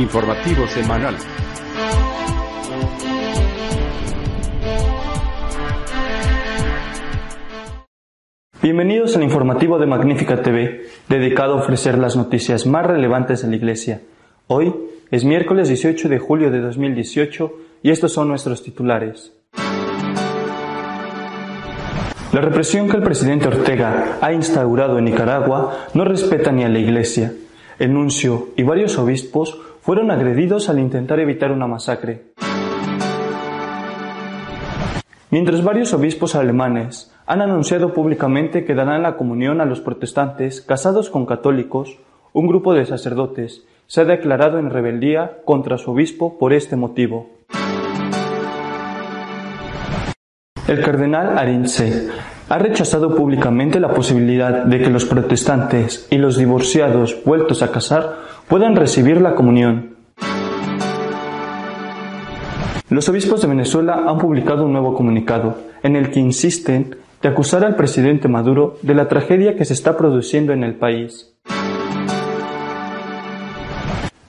Informativo semanal. Bienvenidos al informativo de Magnífica TV, dedicado a ofrecer las noticias más relevantes de la Iglesia. Hoy es miércoles 18 de julio de 2018 y estos son nuestros titulares. La represión que el presidente Ortega ha instaurado en Nicaragua no respeta ni a la Iglesia. El nuncio y varios obispos fueron agredidos al intentar evitar una masacre. Mientras varios obispos alemanes han anunciado públicamente que darán la comunión a los protestantes casados con católicos, un grupo de sacerdotes se ha declarado en rebeldía contra su obispo por este motivo. El cardenal Arinze ha rechazado públicamente la posibilidad de que los protestantes y los divorciados vueltos a casar puedan recibir la comunión. Los obispos de Venezuela han publicado un nuevo comunicado en el que insisten de acusar al presidente Maduro de la tragedia que se está produciendo en el país.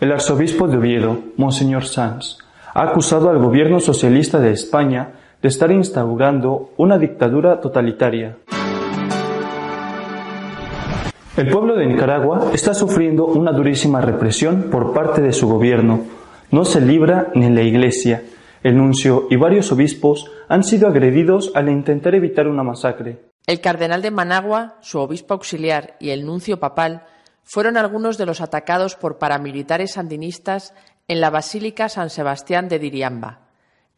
El arzobispo de Oviedo, Monseñor Sanz, ha acusado al gobierno socialista de España de estar instaurando una dictadura totalitaria. El pueblo de Nicaragua está sufriendo una durísima represión por parte de su gobierno. No se libra ni la Iglesia. El nuncio y varios obispos han sido agredidos al intentar evitar una masacre. El cardenal de Managua, su obispo auxiliar y el nuncio papal fueron algunos de los atacados por paramilitares sandinistas en la Basílica San Sebastián de Diriamba.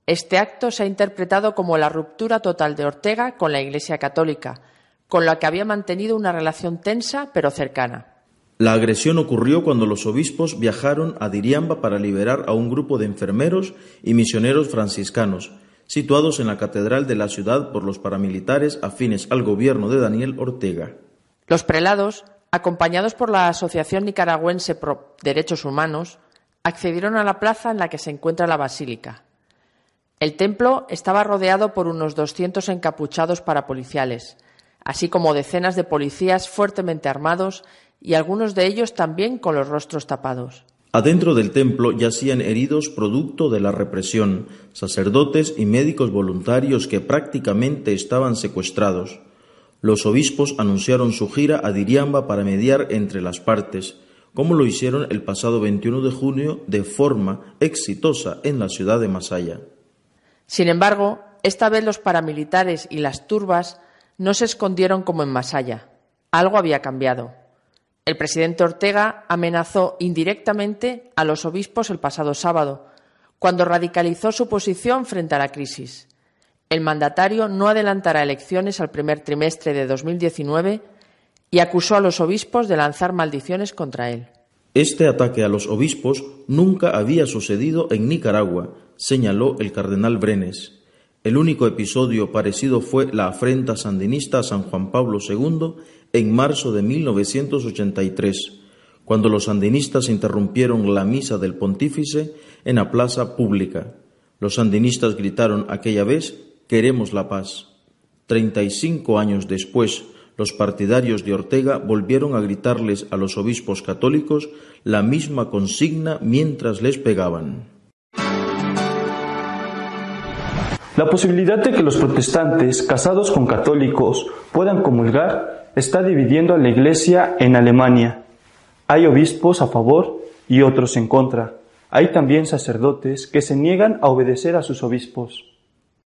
Este acto se ha interpretado como la ruptura total de Ortega con la Iglesia Católica, con la que había mantenido una relación tensa pero cercana. La agresión ocurrió cuando los obispos viajaron a Diriamba para liberar a un grupo de enfermeros y misioneros franciscanos, situados en la catedral de la ciudad por los paramilitares afines al gobierno de Daniel Ortega. Los prelados, acompañados por la Asociación Nicaragüense Pro Derechos Humanos, accedieron a la plaza en la que se encuentra la basílica. El templo estaba rodeado por unos 200 encapuchados parapoliciales, así como decenas de policías fuertemente armados y algunos de ellos también con los rostros tapados. Adentro del templo yacían heridos producto de la represión, sacerdotes y médicos voluntarios que prácticamente estaban secuestrados. Los obispos anunciaron su gira a Diriamba para mediar entre las partes, como lo hicieron el pasado 21 de junio de forma exitosa en la ciudad de Masaya. Sin embargo, esta vez los paramilitares y las turbas no se escondieron como en Masaya. Algo había cambiado. El presidente Ortega amenazó indirectamente a los obispos el pasado sábado, cuando radicalizó su posición frente a la crisis. El mandatario no adelantará elecciones al primer trimestre de 2019 y acusó a los obispos de lanzar maldiciones contra él. Este ataque a los obispos nunca había sucedido en Nicaragua, señaló el cardenal Brenes. El único episodio parecido fue la afrenta sandinista a San Juan Pablo II en marzo de 1983, cuando los sandinistas interrumpieron la misa del pontífice en la plaza pública. Los sandinistas gritaron aquella vez Queremos la paz. Treinta y cinco años después, los partidarios de Ortega volvieron a gritarles a los obispos católicos la misma consigna mientras les pegaban. La posibilidad de que los protestantes casados con católicos puedan comulgar está dividiendo a la Iglesia en Alemania. Hay obispos a favor y otros en contra. Hay también sacerdotes que se niegan a obedecer a sus obispos.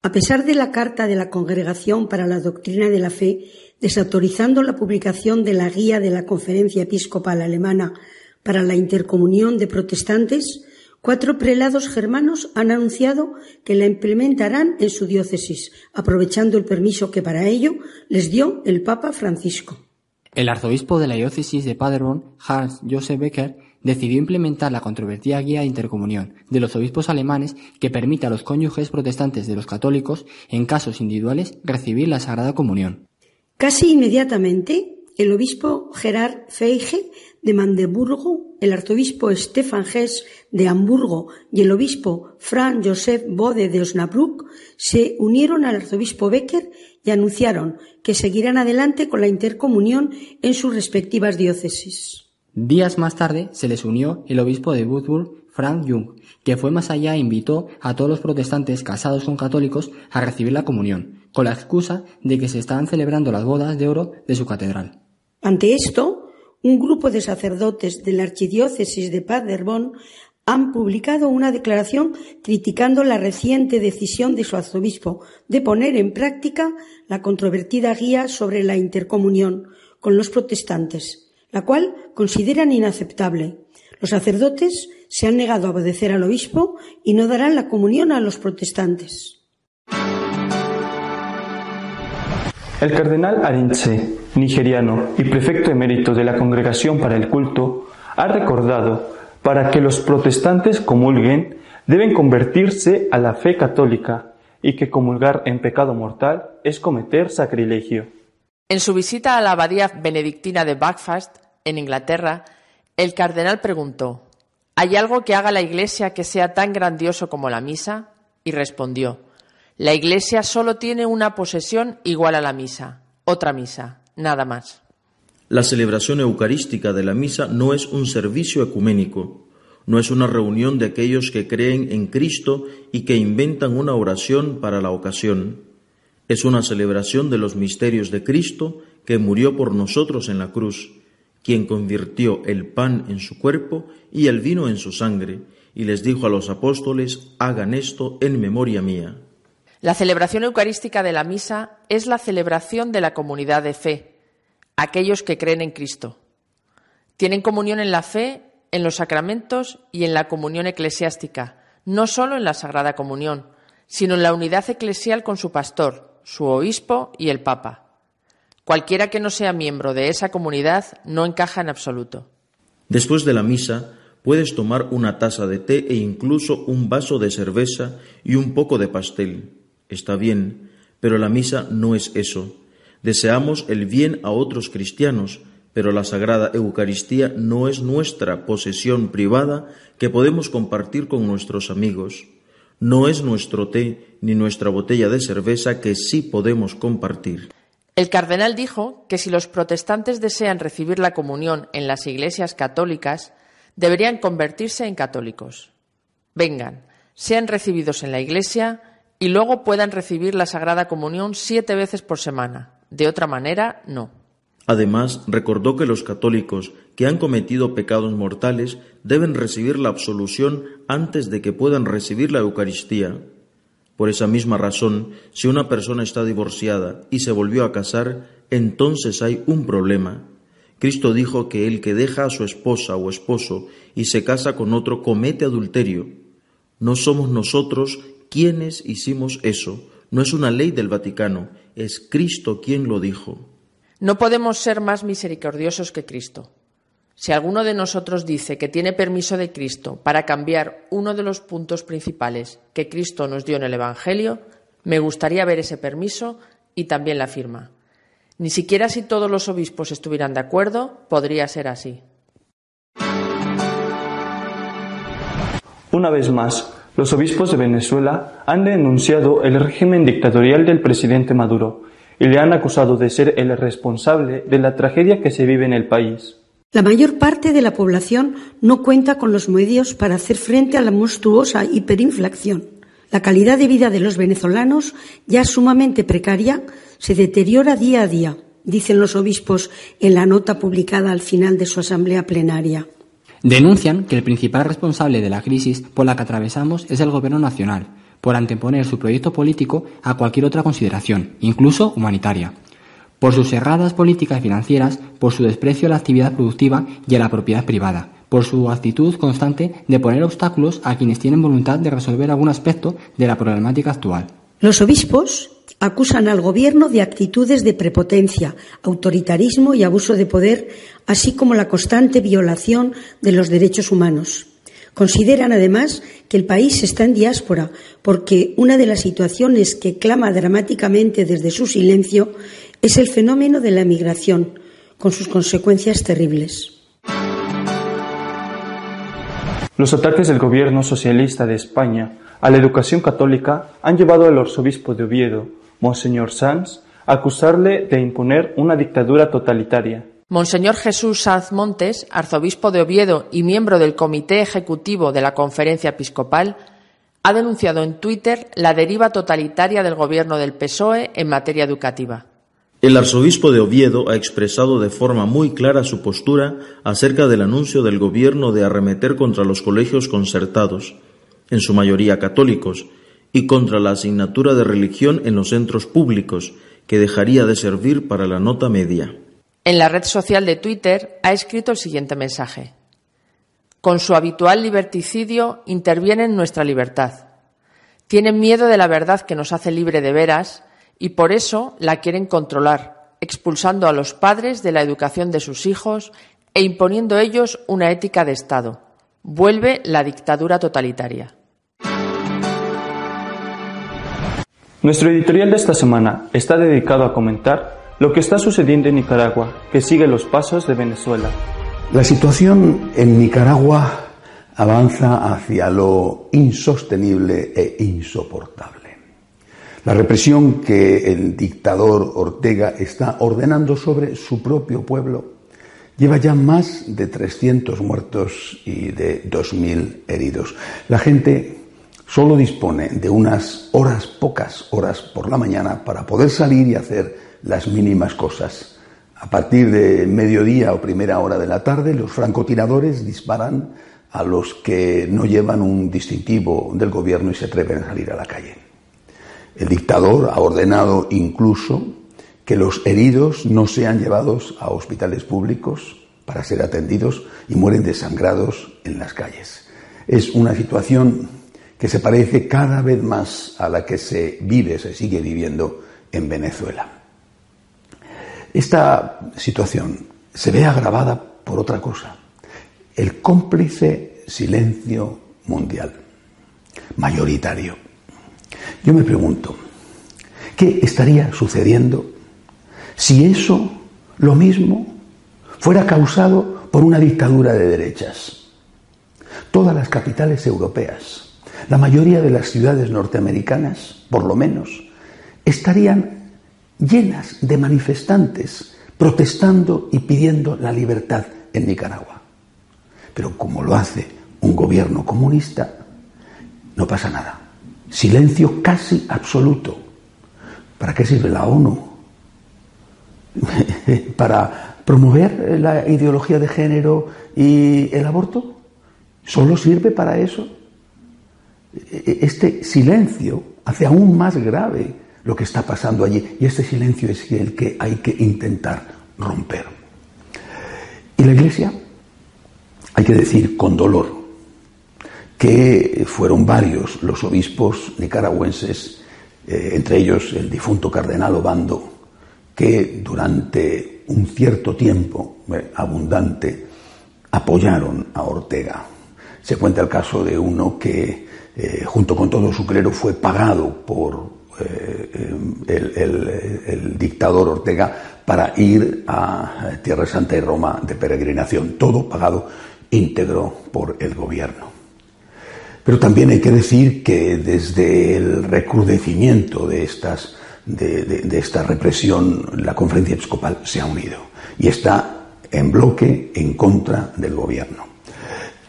A pesar de la Carta de la Congregación para la Doctrina de la Fe, desautorizando la publicación de la Guía de la Conferencia Episcopal Alemana para la Intercomunión de Protestantes, Cuatro prelados germanos han anunciado que la implementarán en su diócesis, aprovechando el permiso que para ello les dio el Papa Francisco. El arzobispo de la diócesis de Paderborn, Hans Josef Becker, decidió implementar la controvertida guía de intercomunión de los obispos alemanes que permite a los cónyuges protestantes de los católicos, en casos individuales, recibir la Sagrada Comunión. Casi inmediatamente, el obispo Gerard Feige de Mandeburgo, el arzobispo Stefan Hess de Hamburgo y el obispo Franz Josef Bode de Osnabrück se unieron al arzobispo Becker y anunciaron que seguirán adelante con la intercomunión en sus respectivas diócesis. Días más tarde se les unió el obispo de Würzburg, Frank Jung, que fue más allá e invitó a todos los protestantes casados con católicos a recibir la comunión, con la excusa de que se estaban celebrando las bodas de oro de su catedral. Ante esto, un grupo de sacerdotes de la archidiócesis de Paderborn han publicado una declaración criticando la reciente decisión de su arzobispo de poner en práctica la controvertida guía sobre la intercomunión con los protestantes, la cual consideran inaceptable. Los sacerdotes se han negado a obedecer al obispo y no darán la comunión a los protestantes. El cardenal Arinze, nigeriano y prefecto emérito de la Congregación para el Culto, ha recordado, para que los protestantes comulguen, deben convertirse a la fe católica y que comulgar en pecado mortal es cometer sacrilegio. En su visita a la abadía benedictina de Backfast, en Inglaterra, el cardenal preguntó, ¿Hay algo que haga la Iglesia que sea tan grandioso como la misa? Y respondió, la Iglesia solo tiene una posesión igual a la misa, otra misa, nada más. La celebración eucarística de la misa no es un servicio ecuménico, no es una reunión de aquellos que creen en Cristo y que inventan una oración para la ocasión. Es una celebración de los misterios de Cristo que murió por nosotros en la cruz quien convirtió el pan en su cuerpo y el vino en su sangre, y les dijo a los apóstoles, hagan esto en memoria mía. La celebración eucarística de la misa es la celebración de la comunidad de fe, aquellos que creen en Cristo. Tienen comunión en la fe, en los sacramentos y en la comunión eclesiástica, no solo en la Sagrada Comunión, sino en la unidad eclesial con su pastor, su obispo y el Papa. Cualquiera que no sea miembro de esa comunidad no encaja en absoluto. Después de la misa, puedes tomar una taza de té e incluso un vaso de cerveza y un poco de pastel. Está bien, pero la misa no es eso. Deseamos el bien a otros cristianos, pero la Sagrada Eucaristía no es nuestra posesión privada que podemos compartir con nuestros amigos. No es nuestro té ni nuestra botella de cerveza que sí podemos compartir. El cardenal dijo que si los protestantes desean recibir la comunión en las iglesias católicas, deberían convertirse en católicos. Vengan, sean recibidos en la iglesia y luego puedan recibir la Sagrada Comunión siete veces por semana. De otra manera, no. Además, recordó que los católicos que han cometido pecados mortales deben recibir la absolución antes de que puedan recibir la Eucaristía. Por esa misma razón, si una persona está divorciada y se volvió a casar, entonces hay un problema. Cristo dijo que el que deja a su esposa o esposo y se casa con otro comete adulterio. No somos nosotros quienes hicimos eso. No es una ley del Vaticano, es Cristo quien lo dijo. No podemos ser más misericordiosos que Cristo. Si alguno de nosotros dice que tiene permiso de Cristo para cambiar uno de los puntos principales que Cristo nos dio en el Evangelio, me gustaría ver ese permiso y también la firma. Ni siquiera si todos los obispos estuvieran de acuerdo, podría ser así. Una vez más, los obispos de Venezuela han denunciado el régimen dictatorial del presidente Maduro y le han acusado de ser el responsable de la tragedia que se vive en el país. La mayor parte de la población no cuenta con los medios para hacer frente a la monstruosa hiperinflación. La calidad de vida de los venezolanos, ya sumamente precaria, se deteriora día a día, dicen los obispos en la nota publicada al final de su asamblea plenaria. Denuncian que el principal responsable de la crisis por la que atravesamos es el Gobierno nacional, por anteponer su proyecto político a cualquier otra consideración, incluso humanitaria por sus erradas políticas financieras, por su desprecio a la actividad productiva y a la propiedad privada, por su actitud constante de poner obstáculos a quienes tienen voluntad de resolver algún aspecto de la problemática actual. Los obispos acusan al Gobierno de actitudes de prepotencia, autoritarismo y abuso de poder, así como la constante violación de los derechos humanos. Consideran además que el país está en diáspora porque una de las situaciones que clama dramáticamente desde su silencio es el fenómeno de la migración, con sus consecuencias terribles. Los ataques del gobierno socialista de España a la educación católica han llevado al arzobispo de Oviedo, Monseñor Sanz, acusarle de imponer una dictadura totalitaria. Monseñor Jesús Sanz Montes, arzobispo de Oviedo y miembro del Comité Ejecutivo de la Conferencia Episcopal, ha denunciado en Twitter la deriva totalitaria del gobierno del PSOE en materia educativa. El arzobispo de Oviedo ha expresado de forma muy clara su postura acerca del anuncio del gobierno de arremeter contra los colegios concertados, en su mayoría católicos, y contra la asignatura de religión en los centros públicos, que dejaría de servir para la nota media. En la red social de Twitter ha escrito el siguiente mensaje. Con su habitual liberticidio intervienen nuestra libertad. Tienen miedo de la verdad que nos hace libre de veras y por eso la quieren controlar, expulsando a los padres de la educación de sus hijos e imponiendo ellos una ética de Estado. Vuelve la dictadura totalitaria. Nuestro editorial de esta semana está dedicado a comentar lo que está sucediendo en Nicaragua, que sigue los pasos de Venezuela. La situación en Nicaragua avanza hacia lo insostenible e insoportable. La represión que el dictador Ortega está ordenando sobre su propio pueblo lleva ya más de 300 muertos y de 2.000 heridos. La gente solo dispone de unas horas, pocas horas por la mañana para poder salir y hacer las mínimas cosas. A partir de mediodía o primera hora de la tarde, los francotiradores disparan a los que no llevan un distintivo del gobierno y se atreven a salir a la calle. El dictador ha ordenado incluso que los heridos no sean llevados a hospitales públicos para ser atendidos y mueren desangrados en las calles. Es una situación que se parece cada vez más a la que se vive, se sigue viviendo en Venezuela. Esta situación se ve agravada por otra cosa, el cómplice silencio mundial, mayoritario. Yo me pregunto, ¿qué estaría sucediendo si eso, lo mismo, fuera causado por una dictadura de derechas? Todas las capitales europeas, la mayoría de las ciudades norteamericanas, por lo menos, estarían llenas de manifestantes protestando y pidiendo la libertad en Nicaragua. Pero como lo hace un gobierno comunista, no pasa nada. Silencio casi absoluto. ¿Para qué sirve la ONU? ¿Para promover la ideología de género y el aborto? ¿Solo sirve para eso? Este silencio hace aún más grave lo que está pasando allí y este silencio es el que hay que intentar romper. Y la Iglesia, hay que decir con dolor, que fueron varios los obispos nicaragüenses, eh, entre ellos el difunto cardenal Obando, que durante un cierto tiempo eh, abundante apoyaron a Ortega. Se cuenta el caso de uno que, eh, junto con todo su clero, fue pagado por el, dictador Ortega para ir a Tierra Santa y Roma de peregrinación, todo pagado íntegro por el gobierno. Pero también hay que decir que desde el recrudecimiento de, esta represión, la conferencia episcopal se ha unido y está en bloque en contra del gobierno.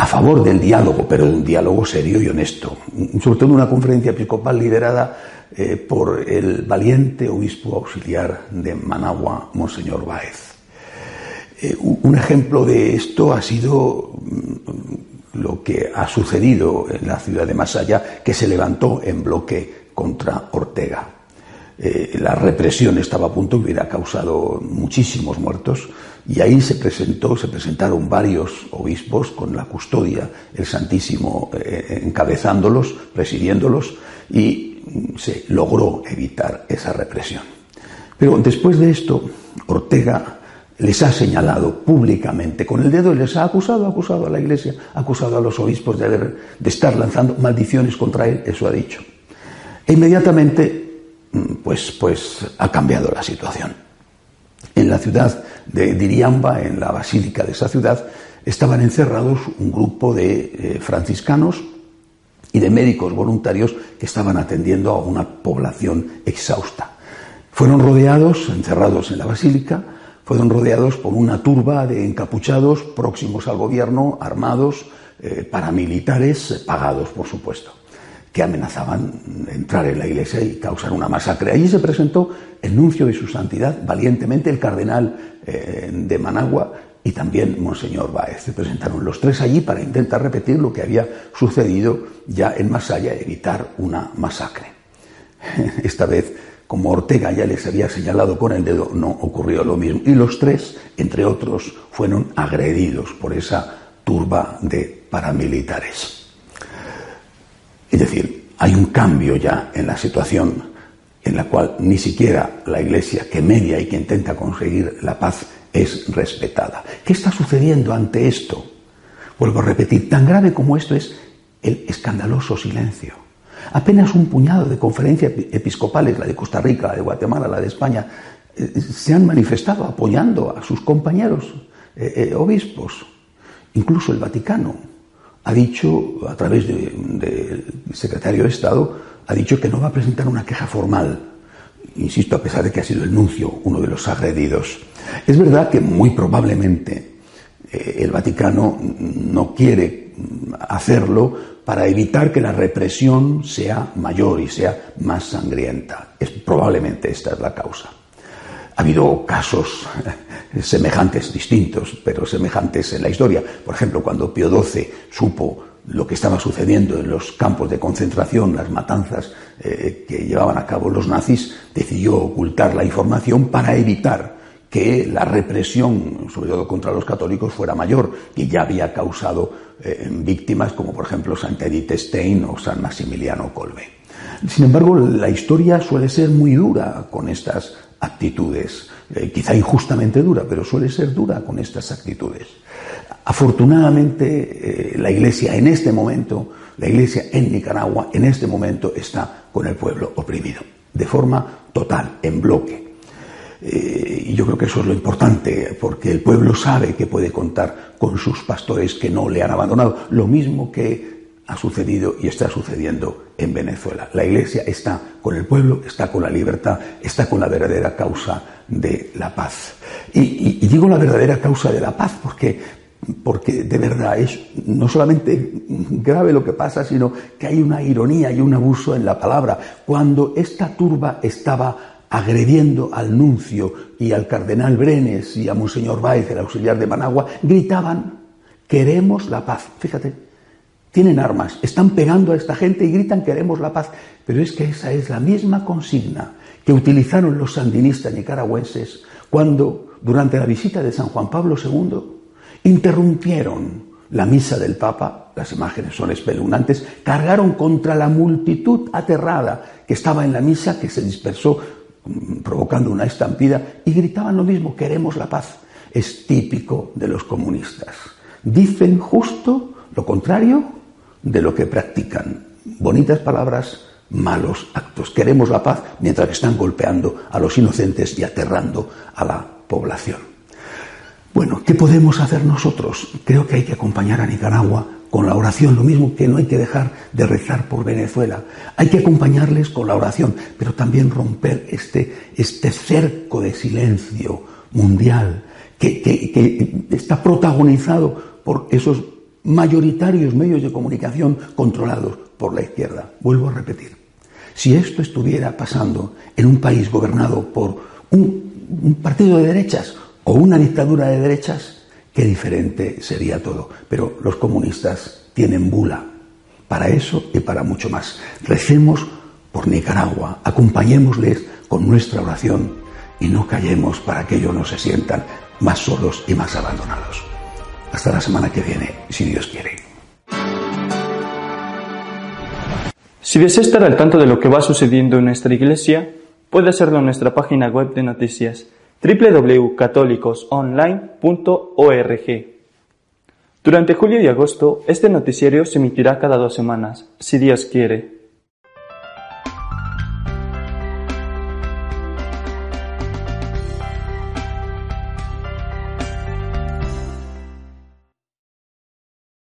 A favor del diálogo, pero un diálogo serio y honesto. Sobre todo una conferencia episcopal liderada eh, por el valiente obispo auxiliar de Managua, Monseñor Báez. Eh, un ejemplo de esto ha sido lo que ha sucedido en la ciudad de Masaya, que se levantó en bloque contra Ortega. Eh, la represión estaba a punto y hubiera causado muchísimos muertos y ahí se presentó, se presentaron varios obispos con la custodia, el Santísimo eh, encabezándolos, presidiéndolos y se logró evitar esa represión. Pero después de esto, Ortega les ha señalado públicamente con el dedo y les ha acusado, acusado a la Iglesia, acusado a los obispos de, de estar lanzando maldiciones contra él, eso ha dicho. E inmediatamente, mm, pues, pues ha cambiado la situación. En la ciudad de Diriamba, en la basílica de esa ciudad, estaban encerrados un grupo de eh, franciscanos y de médicos voluntarios que estaban atendiendo a una población exhausta. Fueron rodeados, encerrados en la basílica, fueron rodeados por una turba de encapuchados próximos al gobierno, armados, eh, paramilitares, pagados, por supuesto, que amenazaban entrar en la iglesia y causar una masacre. Allí se presentó el nuncio de su santidad, valientemente el cardenal eh, de Managua y también Monseñor Báez. Se presentaron los tres allí para intentar repetir lo que había sucedido ya en Masaya, evitar una masacre. Esta vez como Ortega ya les había señalado con el dedo, no ocurrió lo mismo. Y los tres, entre otros, fueron agredidos por esa turba de paramilitares. Es decir, hay un cambio ya en la situación en la cual ni siquiera la Iglesia que media y que intenta conseguir la paz es respetada. ¿Qué está sucediendo ante esto? Vuelvo a repetir, tan grave como esto es el escandaloso silencio. Apenas un puñado de conferencias episcopales, la de Costa Rica, la de Guatemala, la de España, eh, se han manifestado apoyando a sus compañeros eh, eh, obispos. Incluso el Vaticano ha dicho, a través del secretario de Estado, ha dicho que no va a presentar una queja formal. Insisto, a pesar de que ha sido el nuncio uno de los agredidos. Es verdad que muy probablemente el Vaticano no quiere hacerlo para evitar que la represión sea mayor y sea más sangrienta. Es, probablemente esta es la causa. Ha habido casos semejantes, distintos, pero semejantes en la historia. Por ejemplo, cuando Pío XII supo lo que estaba sucediendo en los campos de concentración, las matanzas eh, que llevaban a cabo los nazis, decidió ocultar la información para evitar que la represión, sobre todo contra los católicos, fuera mayor, que ya había causado eh, víctimas como por ejemplo Santa Edith Stein o San Maximiliano Kolbe. Sin embargo, la historia suele ser muy dura con estas actitudes, eh, quizá injustamente dura, pero suele ser dura con estas actitudes. Afortunadamente, eh, la Iglesia en este momento, la Iglesia en Nicaragua en este momento está con el pueblo oprimido, de forma total, en bloque. Eh, y yo creo que eso es lo importante, porque el pueblo sabe que puede contar con sus pastores que no le han abandonado. Lo mismo que ha sucedido y está sucediendo en Venezuela. La Iglesia está con el pueblo, está con la libertad, está con la verdadera causa de la paz. Y, digo la verdadera causa de la paz porque, porque de verdad es no solamente grave lo que pasa, sino que hay una ironía y un abuso en la palabra. Cuando esta turba estaba agrediendo al nuncio y al cardenal Brenes y a Monseñor Báez, el auxiliar de Managua, gritaban, queremos la paz. Fíjate, tienen armas, están pegando a esta gente y gritan, queremos la paz. Pero es que esa es la misma consigna que utilizaron los sandinistas nicaragüenses cuando, durante la visita de San Juan Pablo II, interrumpieron la misa del Papa, las imágenes son espeluznantes, cargaron contra la multitud aterrada que estaba en la misa, que se dispersó provocando una estampida y gritaban lo mismo, queremos la paz. Es típico de los comunistas. Dicen justo lo contrario de lo que practican. Bonitas palabras, malos actos. Queremos la paz mientras que están golpeando a los inocentes y aterrando a la población. Bueno, ¿qué podemos hacer nosotros? Creo que hay que acompañar a Nicaragua con la oración, lo mismo que no hay que dejar de rezar por Venezuela. Hay que acompañarles con la oración, pero también romper este, este cerco de silencio mundial que, que está protagonizado por esos mayoritarios medios de comunicación controlados por la izquierda. Vuelvo a repetir, si esto estuviera pasando en un país gobernado por un, partido de derechas o una dictadura de derechas, qué diferente sería todo. Pero los comunistas tienen bula para eso y para mucho más. Recemos por Nicaragua, acompañémosles con nuestra oración y no callemos para que ellos no se sientan más solos y más abandonados. Hasta la semana que viene, si Dios quiere. Si desea estar al tanto de lo que va sucediendo en nuestra iglesia, puede hacerlo en nuestra página web de noticias www.católicosonline.org. Durante julio y agosto, este noticiario se emitirá cada dos semanas, si Dios quiere.